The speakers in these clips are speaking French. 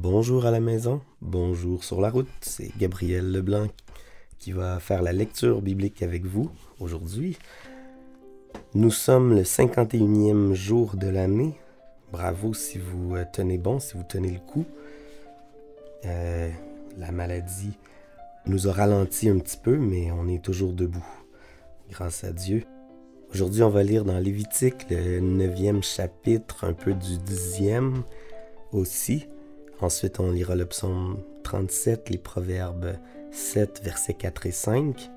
Bonjour à la maison, bonjour sur la route, c'est Gabriel Leblanc qui va faire la lecture biblique avec vous aujourd'hui. Nous sommes le 51e jour de l'année. Bravo si vous euh, tenez bon, si vous tenez le coup. Euh, la maladie nous a ralenti un petit peu, mais on est toujours debout, grâce à Dieu. Aujourd'hui, on va lire dans Lévitique le 9e chapitre, un peu du 10e aussi. Ensuite, on lira le psaume 37, les proverbes 7, versets 4 et 5.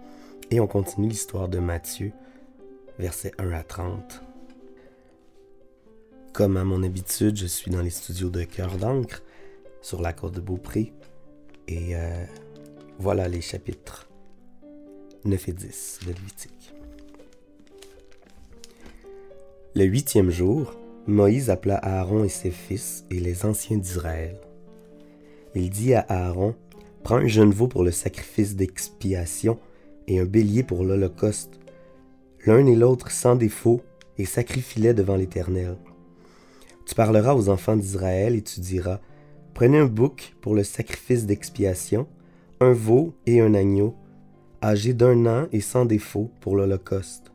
Et on continue l'histoire de Matthieu, versets 1 à 30. Comme à mon habitude, je suis dans les studios de Cœur d'encre, sur la côte de Beaupré. Et euh, voilà les chapitres 9 et 10 de Lévitique. Le huitième jour, Moïse appela Aaron et ses fils et les anciens d'Israël il dit à Aaron, Prends un jeune veau pour le sacrifice d'expiation et un bélier pour l'holocauste, l'un et l'autre sans défaut, et sacrifie-les devant l'Éternel. Tu parleras aux enfants d'Israël et tu diras, Prenez un bouc pour le sacrifice d'expiation, un veau et un agneau, âgés d'un an et sans défaut pour l'holocauste,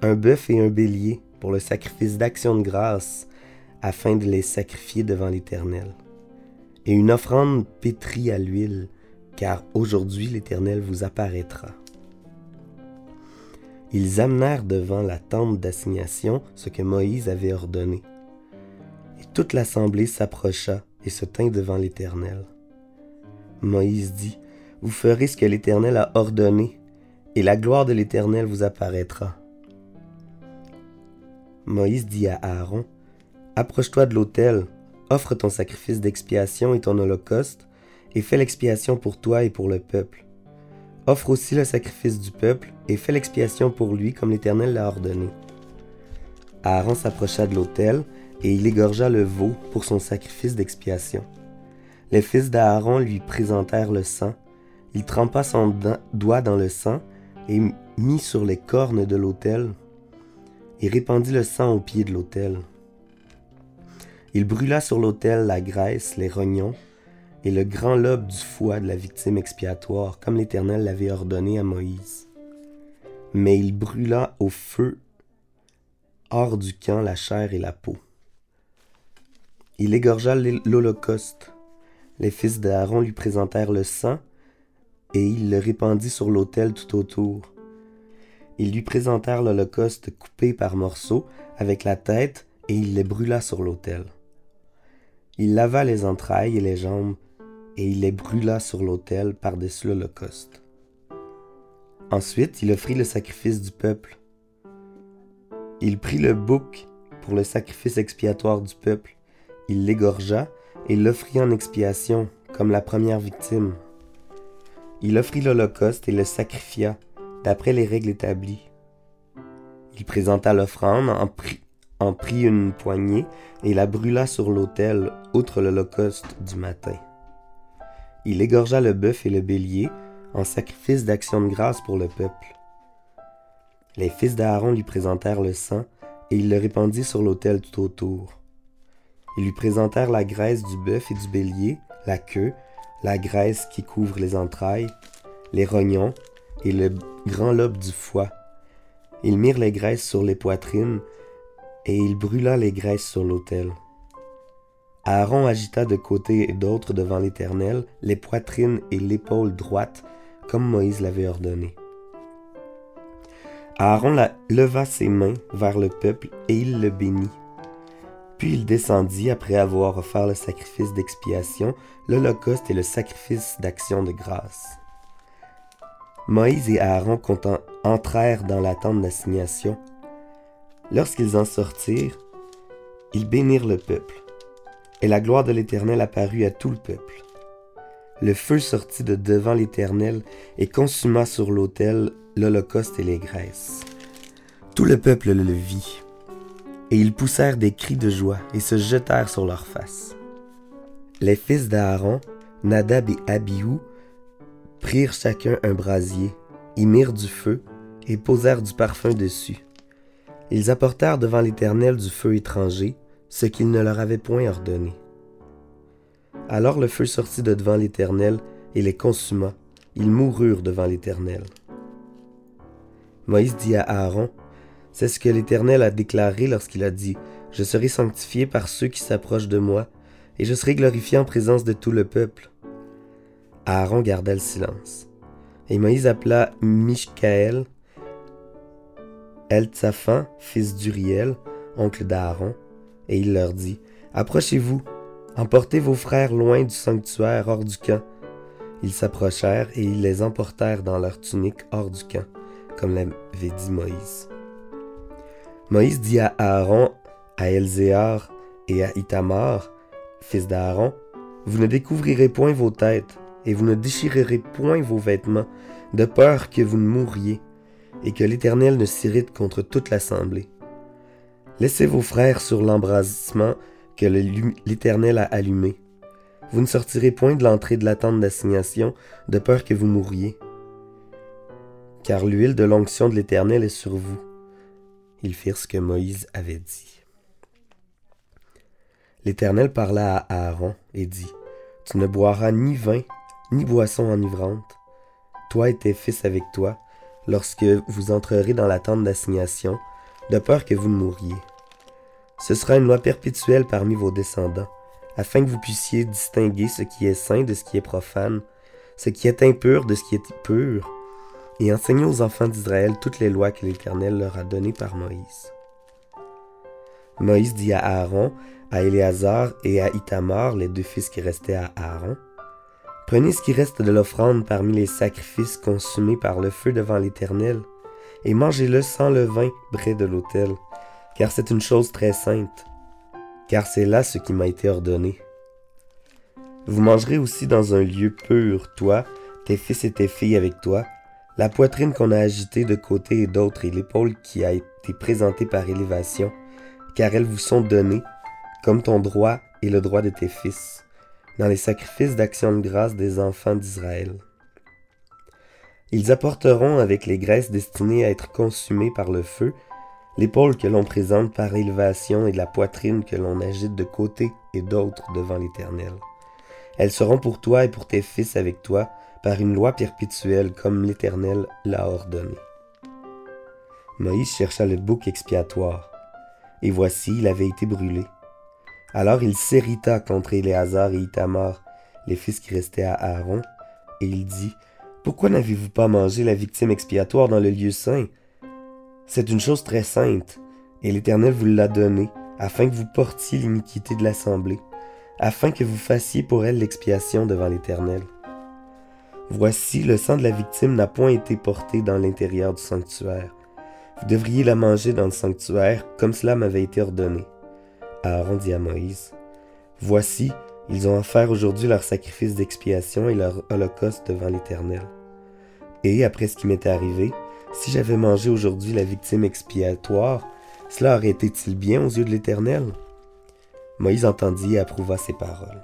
un bœuf et un bélier pour le sacrifice d'action de grâce, afin de les sacrifier devant l'Éternel et une offrande pétrie à l'huile, car aujourd'hui l'Éternel vous apparaîtra. Ils amenèrent devant la tente d'assignation ce que Moïse avait ordonné. Et toute l'assemblée s'approcha et se tint devant l'Éternel. Moïse dit, Vous ferez ce que l'Éternel a ordonné, et la gloire de l'Éternel vous apparaîtra. Moïse dit à Aaron, Approche-toi de l'autel, offre ton sacrifice d'expiation et ton holocauste, et fais l'expiation pour toi et pour le peuple. Offre aussi le sacrifice du peuple, et fais l'expiation pour lui comme l'Éternel l'a ordonné. Aaron s'approcha de l'autel, et il égorgea le veau pour son sacrifice d'expiation. Les fils d'Aaron lui présentèrent le sang. Il trempa son doigt dans le sang et mit sur les cornes de l'autel, et répandit le sang au pied de l'autel. Il brûla sur l'autel la graisse, les rognons et le grand lobe du foie de la victime expiatoire, comme l'Éternel l'avait ordonné à Moïse. Mais il brûla au feu hors du camp la chair et la peau. Il égorgea l'holocauste. Les fils d'Aaron lui présentèrent le sang, et il le répandit sur l'autel tout autour. Ils lui présentèrent l'holocauste coupé par morceaux, avec la tête, et il les brûla sur l'autel. Il lava les entrailles et les jambes, et il les brûla sur l'autel par-dessus l'Holocauste. Ensuite, il offrit le sacrifice du peuple. Il prit le bouc pour le sacrifice expiatoire du peuple. Il l'égorgea et l'offrit en expiation, comme la première victime. Il offrit l'Holocauste et le sacrifia, d'après les règles établies. Il présenta l'offrande en, prit une poignée et la brûla sur l'autel, outre l'holocauste du matin. Il égorgea le bœuf et le bélier en sacrifice d'action de grâce pour le peuple. Les fils d'Aaron lui présentèrent le sang, et il le répandit sur l'autel tout autour. Ils lui présentèrent la graisse du bœuf et du bélier, la queue, la graisse qui couvre les entrailles, les rognons et le grand lobe du foie. Ils mirent les graisses sur les poitrines et il brûla les graisses sur l'autel. Aaron agita de côté et d'autre devant l'Éternel les poitrines et l'épaule droite, comme Moïse l'avait ordonné. Aaron leva ses mains vers le peuple et il le bénit. Puis il descendit après avoir offert le sacrifice d'expiation, l'holocauste et le sacrifice d'action de grâce. Moïse et Aaron entrèrent dans la tente d'assignation Lorsqu'ils en sortirent, ils bénirent le peuple, et la gloire de l'Éternel apparut à tout le peuple. Le feu sortit de devant l'Éternel et consuma sur l'autel l'holocauste et les graisses. Tout le peuple le vit, et ils poussèrent des cris de joie et se jetèrent sur leurs faces. Les fils d'Aaron, Nadab et Abihu, prirent chacun un brasier, y mirent du feu et posèrent du parfum dessus. Ils apportèrent devant l'Éternel du feu étranger, ce qu'il ne leur avait point ordonné. Alors le feu sortit de devant l'Éternel et les consuma. Ils moururent devant l'Éternel. Moïse dit à Aaron, C'est ce que l'Éternel a déclaré lorsqu'il a dit, Je serai sanctifié par ceux qui s'approchent de moi, et je serai glorifié en présence de tout le peuple. Aaron garda le silence. Et Moïse appela Mishkaël, Eltsaphan, fils d'Uriel, oncle d'Aaron, et il leur dit, Approchez-vous, emportez vos frères loin du sanctuaire hors du camp. Ils s'approchèrent et ils les emportèrent dans leurs tuniques hors du camp, comme l'avait dit Moïse. Moïse dit à Aaron, à Elzéar et à Itamar, fils d'Aaron, Vous ne découvrirez point vos têtes, et vous ne déchirerez point vos vêtements, de peur que vous ne mouriez, et que l'Éternel ne s'irrite contre toute l'assemblée. Laissez vos frères sur l'embrasement que l'Éternel a allumé. Vous ne sortirez point de l'entrée de la tente d'assignation, de peur que vous mouriez. Car l'huile de l'onction de l'Éternel est sur vous. Ils firent ce que Moïse avait dit. L'Éternel parla à Aaron et dit, Tu ne boiras ni vin, ni boisson enivrante, toi et tes fils avec toi, lorsque vous entrerez dans la tente d'assignation, de peur que vous ne mouriez. Ce sera une loi perpétuelle parmi vos descendants, afin que vous puissiez distinguer ce qui est saint de ce qui est profane, ce qui est impur de ce qui est pur, et enseigner aux enfants d'Israël toutes les lois que l'Éternel leur a données par Moïse. Moïse dit à Aaron, à Éléazar et à Itamar, les deux fils qui restaient à Aaron, Prenez ce qui reste de l'offrande parmi les sacrifices consumés par le feu devant l'Éternel, et mangez-le sans levain près de l'autel, car c'est une chose très sainte, car c'est là ce qui m'a été ordonné. Vous mangerez aussi dans un lieu pur, toi, tes fils et tes filles avec toi, la poitrine qu'on a agitée de côté et d'autre et l'épaule qui a été présentée par élévation, car elles vous sont données, comme ton droit et le droit de tes fils dans les sacrifices d'action de grâce des enfants d'Israël. Ils apporteront avec les graisses destinées à être consumées par le feu, l'épaule que l'on présente par élévation et la poitrine que l'on agite de côté et d'autre devant l'Éternel. Elles seront pour toi et pour tes fils avec toi par une loi perpétuelle comme l'Éternel l'a ordonné. Moïse chercha le bouc expiatoire, et voici, il avait été brûlé. Alors il s'irrita contre Éléazar et Itamar, les fils qui restaient à Aaron, et il dit, Pourquoi n'avez-vous pas mangé la victime expiatoire dans le lieu saint? C'est une chose très sainte, et l'Éternel vous l'a donnée, afin que vous portiez l'iniquité de l'assemblée, afin que vous fassiez pour elle l'expiation devant l'Éternel. Voici, le sang de la victime n'a point été porté dans l'intérieur du sanctuaire. Vous devriez la manger dans le sanctuaire, comme cela m'avait été ordonné. Aaron dit à Moïse, Voici, ils ont offert aujourd'hui leur sacrifice d'expiation et leur holocauste devant l'Éternel. Et après ce qui m'était arrivé, si j'avais mangé aujourd'hui la victime expiatoire, cela aurait été-il bien aux yeux de l'Éternel Moïse entendit et approuva ces paroles.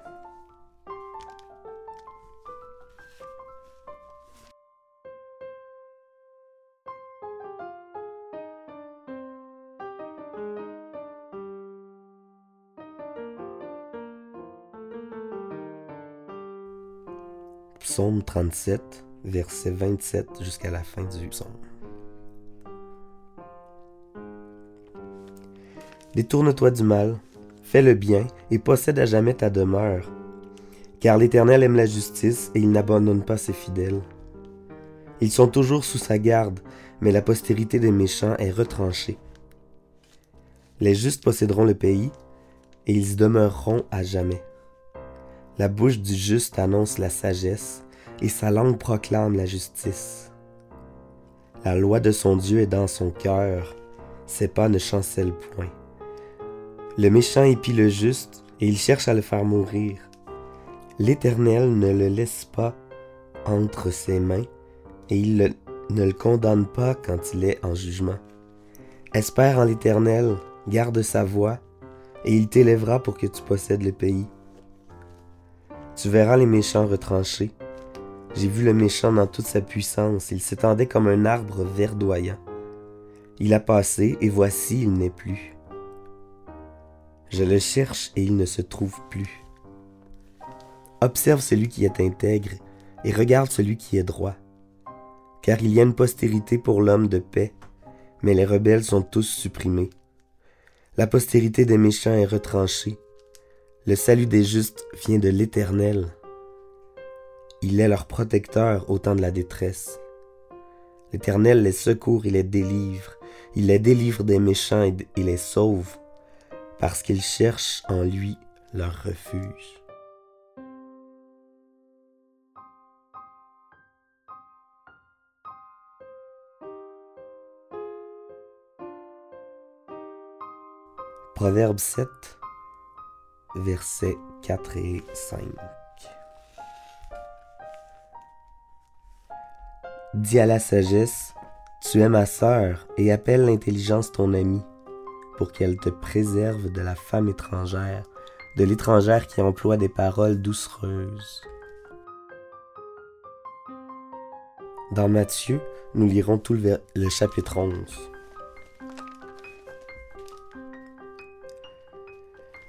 Psaume 37, verset 27 jusqu'à la fin du psaume. Détourne-toi du mal, fais le bien et possède à jamais ta demeure. Car l'Éternel aime la justice et il n'abandonne pas ses fidèles. Ils sont toujours sous sa garde, mais la postérité des méchants est retranchée. Les justes posséderont le pays, et ils y demeureront à jamais. La bouche du juste annonce la sagesse, et sa langue proclame la justice. La loi de son Dieu est dans son cœur, ses pas ne chancellent point. Le méchant épie le juste, et il cherche à le faire mourir. L'Éternel ne le laisse pas entre ses mains, et il ne le condamne pas quand il est en jugement. Espère en l'Éternel, garde sa voix, et il t'élèvera pour que tu possèdes le pays. Tu verras les méchants retranchés. J'ai vu le méchant dans toute sa puissance, il s'étendait comme un arbre verdoyant. Il a passé, et voici, il n'est plus. Je le cherche, et il ne se trouve plus. Observe celui qui est intègre et regarde celui qui est droit. Car il y a une postérité pour l'homme de paix, mais les rebelles sont tous supprimés. La postérité des méchants est retranchée. Le salut des justes vient de l'Éternel. Il est leur protecteur au temps de la détresse. L'Éternel les secourt et les délivre. Il les délivre des méchants et les sauve, parce qu'ils cherchent en lui leur refuge. Proverbe 7, versets 4 et 5. Dis à la sagesse, tu es ma sœur, et appelle l'intelligence ton amie, pour qu'elle te préserve de la femme étrangère, de l'étrangère qui emploie des paroles doucereuses. Dans Matthieu, nous lirons tout le, le chapitre 11.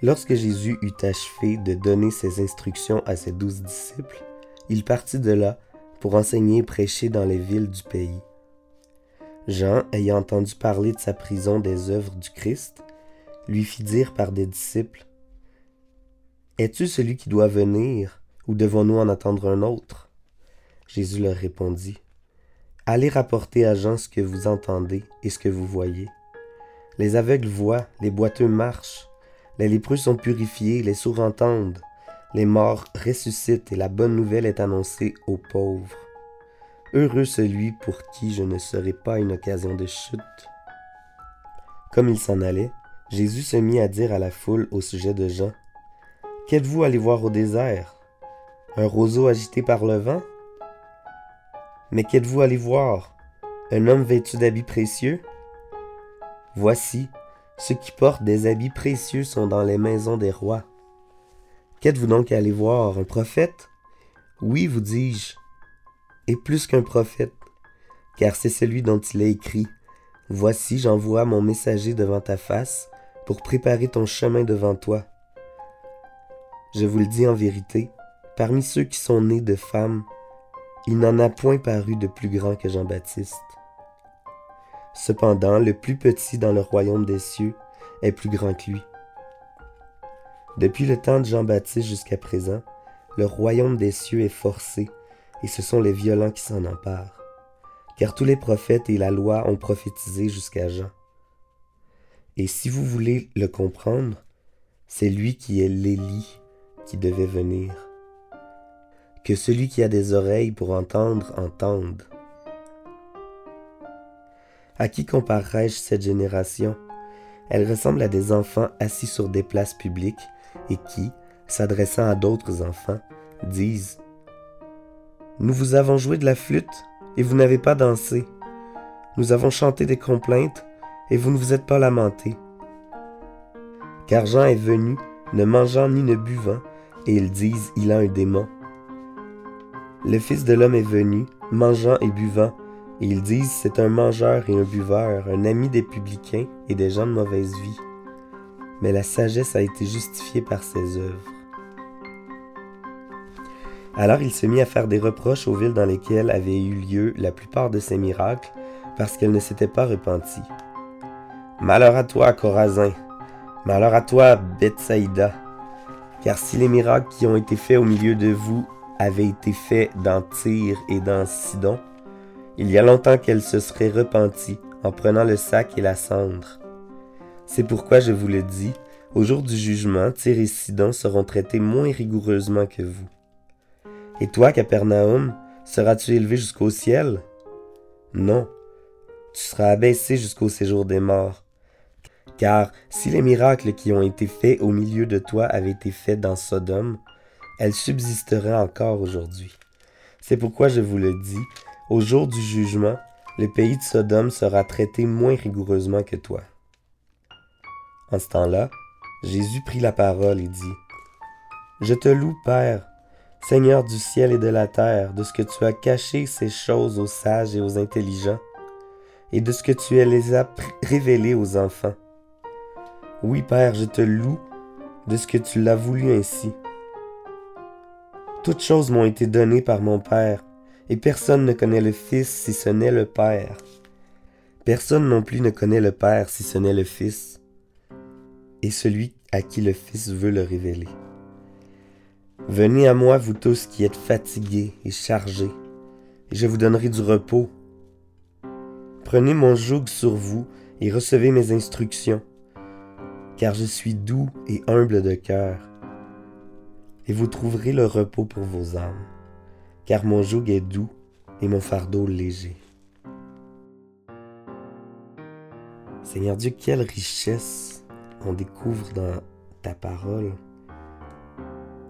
Lorsque Jésus eut achevé de donner ses instructions à ses douze disciples, il partit de là pour enseigner et prêcher dans les villes du pays. Jean, ayant entendu parler de sa prison des œuvres du Christ, lui fit dire par des disciples, Es-tu celui qui doit venir, ou devons-nous en attendre un autre Jésus leur répondit, Allez rapporter à Jean ce que vous entendez et ce que vous voyez. Les aveugles voient, les boiteux marchent, les lépreux sont purifiés, les sourds entendent, les morts ressuscitent et la bonne nouvelle est annoncée aux pauvres. Heureux celui pour qui je ne serai pas une occasion de chute. Comme il s'en allait, Jésus se mit à dire à la foule au sujet de Jean, Qu'êtes-vous allé voir au désert? Un roseau agité par le vent? Mais qu'êtes-vous allé voir? Un homme vêtu d'habits précieux? Voici, ceux qui portent des habits précieux sont dans les maisons des rois. Qu'êtes-vous donc allé voir Un prophète? Oui, vous dis-je, et plus qu'un prophète, car c'est celui dont il est écrit. Voici, j'envoie mon messager devant ta face pour préparer ton chemin devant toi. Je vous le dis en vérité, parmi ceux qui sont nés de femmes, il n'en a point paru de plus grand que Jean-Baptiste. Cependant, le plus petit dans le royaume des cieux est plus grand que lui. Depuis le temps de Jean-Baptiste jusqu'à présent, le royaume des cieux est forcé, et ce sont les violents qui s'en emparent. Car tous les prophètes et la loi ont prophétisé jusqu'à Jean. Et si vous voulez le comprendre, c'est lui qui est l'Élie qui devait venir. Que celui qui a des oreilles pour entendre entende. À qui comparerai-je cette génération? Elle ressemble à des enfants assis sur des places publiques et qui, s'adressant à d'autres enfants, disent Nous vous avons joué de la flûte et vous n'avez pas dansé. Nous avons chanté des complaintes et vous ne vous êtes pas lamentés. Car Jean est venu, ne mangeant ni ne buvant, et ils disent Il a un démon. Le Fils de l'homme est venu, mangeant et buvant, et ils disent c'est un mangeur et un buveur, un ami des publicains et des gens de mauvaise vie. Mais la sagesse a été justifiée par ses œuvres. Alors il se mit à faire des reproches aux villes dans lesquelles avaient eu lieu la plupart de ses miracles, parce qu'elles ne s'étaient pas repenties. Malheur à toi, Corazin! Malheur à toi, Bethsaïda! Car si les miracles qui ont été faits au milieu de vous avaient été faits dans Tyr et dans Sidon, il y a longtemps qu'elle se serait repentie en prenant le sac et la cendre. C'est pourquoi je vous le dis, au jour du jugement, Tyr et Sidon seront traités moins rigoureusement que vous. Et toi, Capernaum, seras-tu élevé jusqu'au ciel? Non, tu seras abaissé jusqu'au séjour des morts. Car si les miracles qui ont été faits au milieu de toi avaient été faits dans Sodome, elles subsisteraient encore aujourd'hui. C'est pourquoi je vous le dis, au jour du jugement, le pays de Sodome sera traité moins rigoureusement que toi. En ce temps-là, Jésus prit la parole et dit, Je te loue, Père, Seigneur du ciel et de la terre, de ce que tu as caché ces choses aux sages et aux intelligents, et de ce que tu les as révélées aux enfants. Oui, Père, je te loue de ce que tu l'as voulu ainsi. Toutes choses m'ont été données par mon Père, et personne ne connaît le Fils si ce n'est le Père. Personne non plus ne connaît le Père si ce n'est le Fils, et celui à qui le Fils veut le révéler. Venez à moi, vous tous qui êtes fatigués et chargés, et je vous donnerai du repos. Prenez mon joug sur vous et recevez mes instructions, car je suis doux et humble de cœur, et vous trouverez le repos pour vos âmes, car mon joug est doux et mon fardeau léger. Seigneur Dieu, quelle richesse on découvre dans ta parole.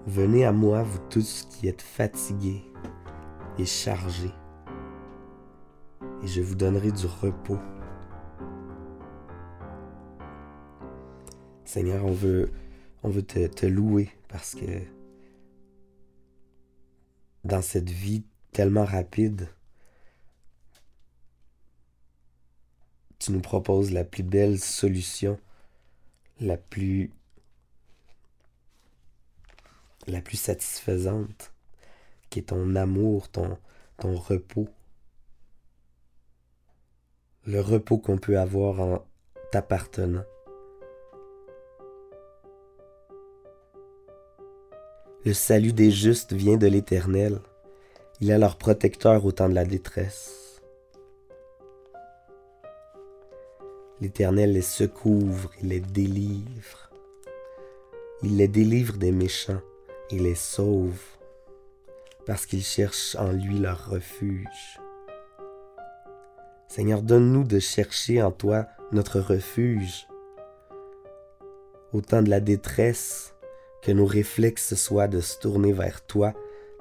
Venez à moi, vous tous qui êtes fatigués et chargés, et je vous donnerai du repos. Seigneur, on veut, on veut te, te louer parce que dans cette vie tellement rapide, tu nous proposes la plus belle solution, la plus satisfaisante, qui est ton amour, ton, ton repos. Le repos qu'on peut avoir en t'appartenant. Le salut des justes vient de l'Éternel. Il est leur protecteur au temps de la détresse. L'Éternel les secouvre, il les délivre. Il les délivre des méchants et les sauve, parce qu'ils cherchent en lui leur refuge. Seigneur, donne-nous de chercher en toi notre refuge. Au temps de la détresse, que nos réflexes soient de se tourner vers toi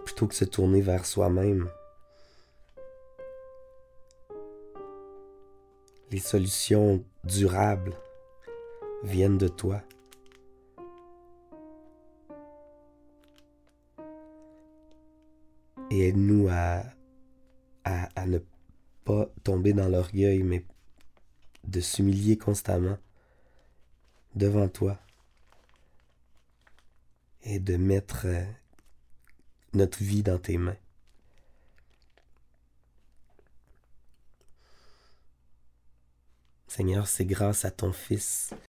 plutôt que de se tourner vers soi-même. Les solutions durables viennent de toi. Et aide-nous à, à, à ne pas tomber dans l'orgueil, mais de s'humilier constamment devant toi et de mettre euh, notre vie dans tes mains. Seigneur, c'est grâce à ton Fils